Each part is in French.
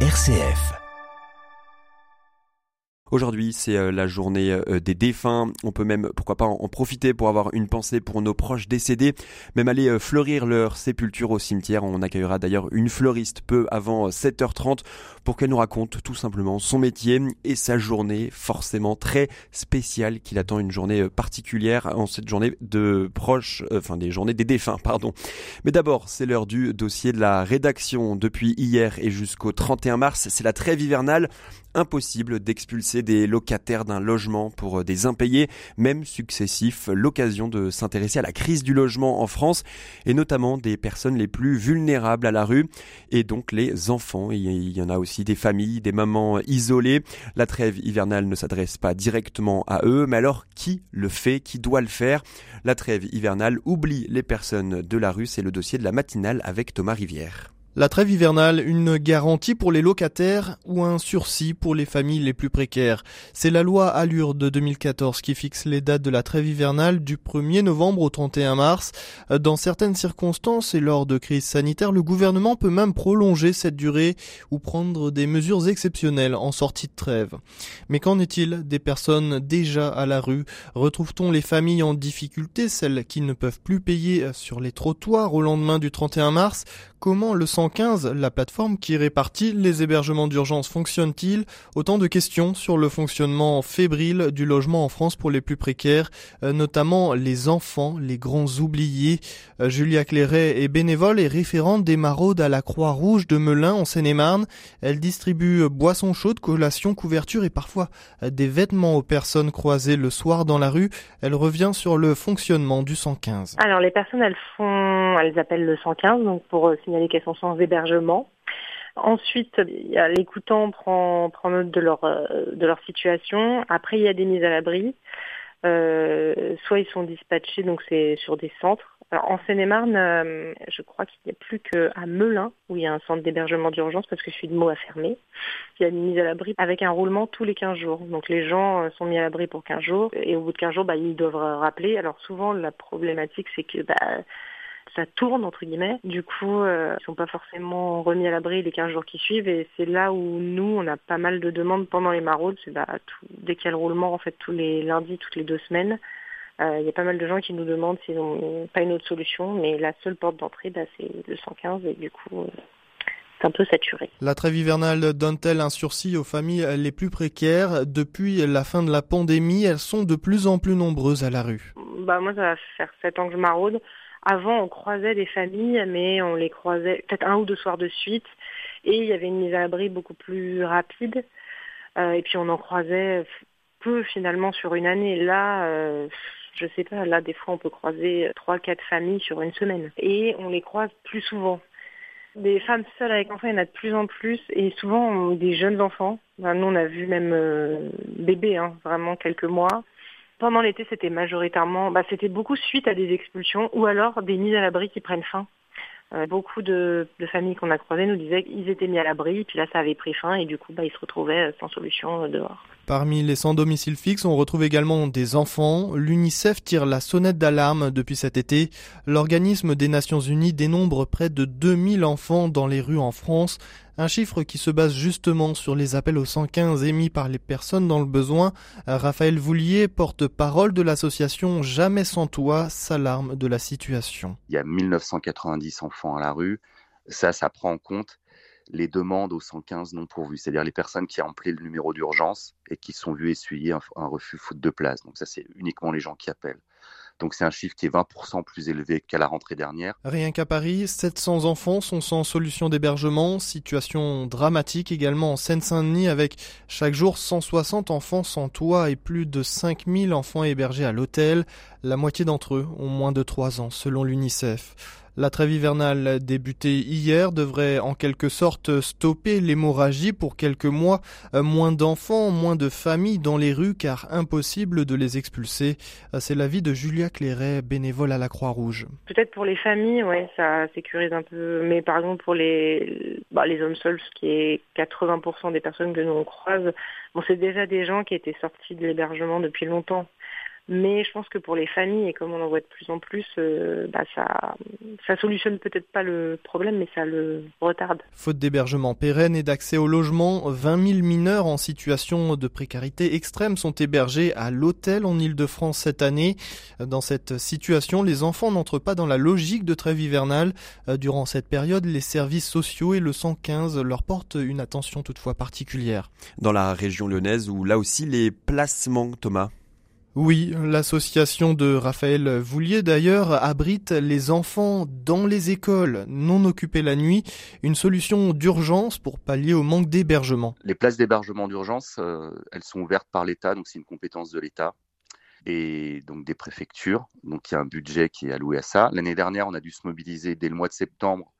RCF. Aujourd'hui, c'est euh, la journée euh, des défunts. On peut même, pourquoi pas, en profiter pour avoir une pensée pour nos proches décédés, même aller euh, fleurir leur sépulture au cimetière. On accueillera d'ailleurs une fleuriste peu avant 7h30 pour qu'elle nous raconte tout simplement son métier et sa journée forcément très spéciale qu'il attend une journée particulière en cette journée de proches, enfin des journées des défunts, pardon. Mais d'abord, c'est l'heure du dossier de la rédaction. Depuis hier et jusqu'au 31 mars, c'est la trêve hivernale impossible d'expulser des locataires d'un logement pour euh, des impayés, même successifs, l'occasion de s'intéresser à la crise du logement en France et notamment des personnes les plus vulnérables à la rue et donc les enfants. Il y en a aussi des familles, des mamans isolées. La trêve hivernale ne s'adresse pas directement à eux, mais alors qui le fait, qui doit le faire? La trêve hivernale oublie les personnes de la rue, c'est le dossier de la matinale avec Thomas Rivière. La trêve hivernale, une garantie pour les locataires ou un sursis pour les familles les plus précaires. C'est la loi Allure de 2014 qui fixe les dates de la trêve hivernale du 1er novembre au 31 mars. Dans certaines circonstances et lors de crises sanitaires, le gouvernement peut même prolonger cette durée ou prendre des mesures exceptionnelles en sortie de trêve. Mais qu'en est-il des personnes déjà à la rue? Retrouve-t-on les familles en difficulté, celles qui ne peuvent plus payer sur les trottoirs au lendemain du 31 mars? Comment le 115, la plateforme qui répartit les hébergements d'urgence, fonctionne-t-il? Autant de questions sur le fonctionnement fébrile du logement en France pour les plus précaires, euh, notamment les enfants, les grands oubliés. Euh, Julia Cléret est bénévole et référente des maraudes à la Croix-Rouge de Melun en Seine-et-Marne. Elle distribue boissons chaudes, collations, couvertures et parfois euh, des vêtements aux personnes croisées le soir dans la rue. Elle revient sur le fonctionnement du 115. Alors les personnes, elles font, elles appellent le 115 donc pour signaler qu'elles sont sans hébergement. Ensuite, l'écoutant prend, prend note de leur, euh, de leur situation. Après, il y a des mises à l'abri. Euh, soit ils sont dispatchés, donc c'est sur des centres. Alors, en Seine-et-Marne, euh, je crois qu'il n'y a plus qu'à Melun où il y a un centre d'hébergement d'urgence parce que je suis de mots à fermer. Il y a une mise à l'abri avec un roulement tous les 15 jours. Donc les gens sont mis à l'abri pour 15 jours et au bout de 15 jours, bah, ils doivent rappeler. Alors souvent, la problématique, c'est que bah, ça tourne entre guillemets. Du coup, euh, ils sont pas forcément remis à l'abri les 15 jours qui suivent et c'est là où nous, on a pas mal de demandes pendant les maraudes. C'est bah, tout, dès qu'il y a le roulement, en fait, tous les lundis, toutes les deux semaines. Euh, il y a pas mal de gens qui nous demandent s'ils n'ont pas une autre solution, mais la seule porte d'entrée, bah, c'est le 115 et du coup, euh, c'est un peu saturé. La trêve hivernale donne-t-elle un sursis aux familles les plus précaires? Depuis la fin de la pandémie, elles sont de plus en plus nombreuses à la rue. Bah moi, ça va faire 7 ans que je maraude. Avant, on croisait des familles, mais on les croisait peut-être un ou deux soirs de suite. Et il y avait une mise à l'abri beaucoup plus rapide. Euh, et puis on en croisait peu finalement sur une année. Là, euh, je sais pas, là des fois on peut croiser trois, quatre familles sur une semaine. Et on les croise plus souvent. Des femmes seules avec enfants, il y en a de plus en plus, et souvent des jeunes enfants. nous, on a vu même euh, bébés, hein, vraiment quelques mois. Pendant l'été, c'était majoritairement, bah, c'était beaucoup suite à des expulsions ou alors des mises à l'abri qui prennent fin. Euh, beaucoup de, familles qu'on a croisées nous disaient qu'ils étaient mis à l'abri, puis là ça avait pris fin et du coup bah, ils se retrouvaient euh, sans solution euh, dehors. Parmi les sans domicile fixe, on retrouve également des enfants. L'UNICEF tire la sonnette d'alarme depuis cet été. L'organisme des Nations Unies dénombre près de 2000 enfants dans les rues en France, un chiffre qui se base justement sur les appels au 115 émis par les personnes dans le besoin. Raphaël Voulier, porte-parole de l'association Jamais sans toi, s'alarme de la situation. Il y a 1990 enfants à la rue. Ça, ça prend en compte les demandes au 115 non pourvues, c'est-à-dire les personnes qui ont appelé le numéro d'urgence et qui sont vues essuyer un, refus faute de place. Donc ça, c'est uniquement les gens qui appellent. Donc c'est un chiffre qui est 20% plus élevé qu'à la rentrée dernière. Rien qu'à Paris, 700 enfants sont sans solution d'hébergement, situation dramatique également en Seine-Saint-Denis avec chaque jour 160 enfants sans toit et plus de 5000 enfants hébergés à l'hôtel. La moitié d'entre eux ont moins de 3 ans selon l'UNICEF. La trêve hivernale débutée hier devrait en quelque sorte stopper l'hémorragie pour quelques mois. Euh, moins d'enfants, moins de familles dans les rues car impossible de les expulser. Euh, c'est l'avis de Julia Cléret, bénévole à la Croix-Rouge. Peut-être pour les familles, ouais, ça sécurise un peu. Mais par exemple pour les, bah, les hommes seuls, ce qui est 80% des personnes que nous on croise, c'est déjà des gens qui étaient sortis de l'hébergement depuis longtemps. Mais je pense que pour les familles, et comme on en voit de plus en plus, euh, bah ça, ça solutionne peut-être pas le problème, mais ça le retarde. Faute d'hébergement pérenne et d'accès au logement, 20 000 mineurs en situation de précarité extrême sont hébergés à l'hôtel en Ile-de-France cette année. Dans cette situation, les enfants n'entrent pas dans la logique de trêve hivernale. Durant cette période, les services sociaux et le 115 leur portent une attention toutefois particulière. Dans la région lyonnaise, où là aussi les placements, Thomas? Oui, l'association de Raphaël Voulier d'ailleurs abrite les enfants dans les écoles non occupées la nuit, une solution d'urgence pour pallier au manque d'hébergement. Les places d'hébergement d'urgence, euh, elles sont ouvertes par l'État, donc c'est une compétence de l'État et donc des préfectures. Donc il y a un budget qui est alloué à ça. L'année dernière, on a dû se mobiliser dès le mois de septembre,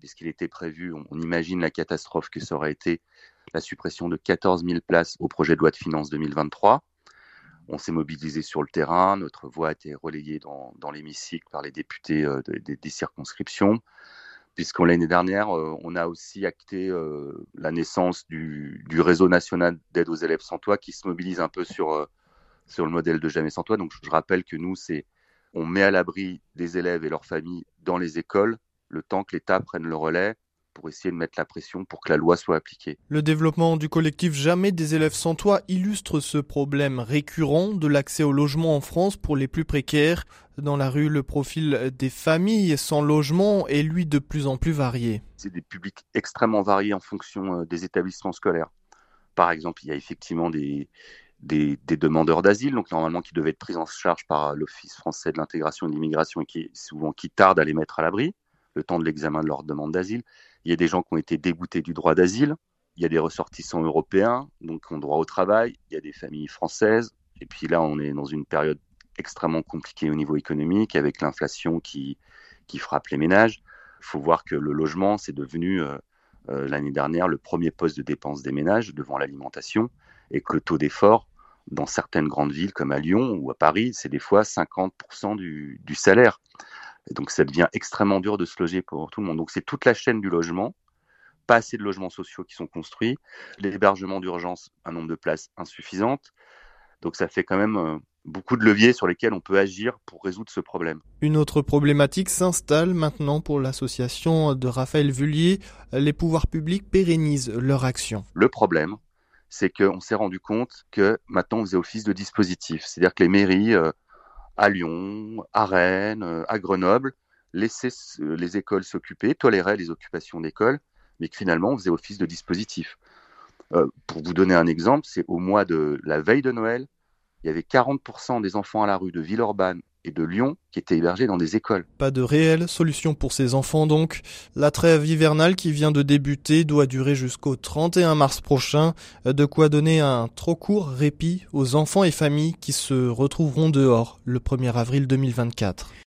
puisqu'il était prévu, on, imagine la catastrophe que ça aurait été la suppression de 14 000 places au projet de loi de finances 2023. On s'est mobilisé sur le terrain, notre voix a été relayée dans, l'hémicycle par les députés euh, des, circonscriptions, puisqu'en l'année dernière, euh, on a aussi acté euh, la naissance du, réseau national d'aide aux élèves sans toit qui se mobilise un peu sur, le modèle de Jamais sans toit. Donc je rappelle que nous, c'est on met à l'abri des élèves et leurs familles dans les écoles le temps que l'État prenne le relais pour essayer de mettre la pression pour que la loi soit appliquée. Le développement du collectif Jamais des élèves sans toit illustre ce problème récurrent de l'accès au logement en France pour les plus précaires. Dans la rue, le profil des familles sans logement est lui de plus en plus varié. C'est des publics extrêmement variés en fonction euh, des établissements scolaires. Par exemple, il y a effectivement des, des, des demandeurs d'asile, donc normalement qui devaient être pris en charge par l'Office français de l'intégration et de l'immigration et qui souvent qui tardent à les mettre à l'abri le temps de l'examen de leur demande d'asile. Il y a des gens qui ont été déboutés du droit d'asile. Il y a des ressortissants européens, donc qui ont droit au travail. Il y a des familles françaises. Et puis là, on est dans une période extrêmement compliquée au niveau économique, avec l'inflation qui, frappe les ménages. Il faut voir que le logement, c'est devenu euh, euh, l'année dernière le premier poste de dépense des ménages devant l'alimentation, et que le taux d'effort dans certaines grandes villes comme à Lyon ou à Paris, c'est des fois 50% du, du salaire. Et donc ça devient extrêmement dur de se loger pour tout le monde. Donc c'est toute la chaîne du logement, pas assez de logements sociaux qui sont construits, l'hébergement d'urgence, un nombre de places insuffisante. Donc ça fait quand même euh, beaucoup de leviers sur lesquels on peut agir pour résoudre ce problème. Une autre problématique s'installe maintenant pour l'association de Raphaël Vullier. Les pouvoirs publics pérennisent leur action. Le problème, c'est qu'on s'est rendu compte que maintenant on faisait office de dispositif. C'est-à-dire que les mairies euh, à Lyon, à Rennes, euh, à Grenoble, laisser les écoles s'occuper, tolérer les occupations d'écoles, mais que finalement on faisait office de dispositif. Euh, pour vous donner un exemple, c'est au mois de la veille de Noël, il y avait 40% des enfants à la rue de Villeurbanne et de Lyon qui étaient hébergés dans des écoles. Pas de réelle solution pour ces enfants donc. La trêve hivernale qui vient de débuter doit durer jusqu'au 31 mars prochain, de quoi donner un trop court répit aux enfants et familles qui se retrouveront dehors le 1er avril 2024.